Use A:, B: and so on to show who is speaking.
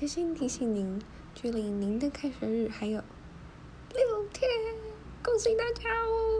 A: 贴心提醒您距离您的开学日还有六天恭喜大家哦。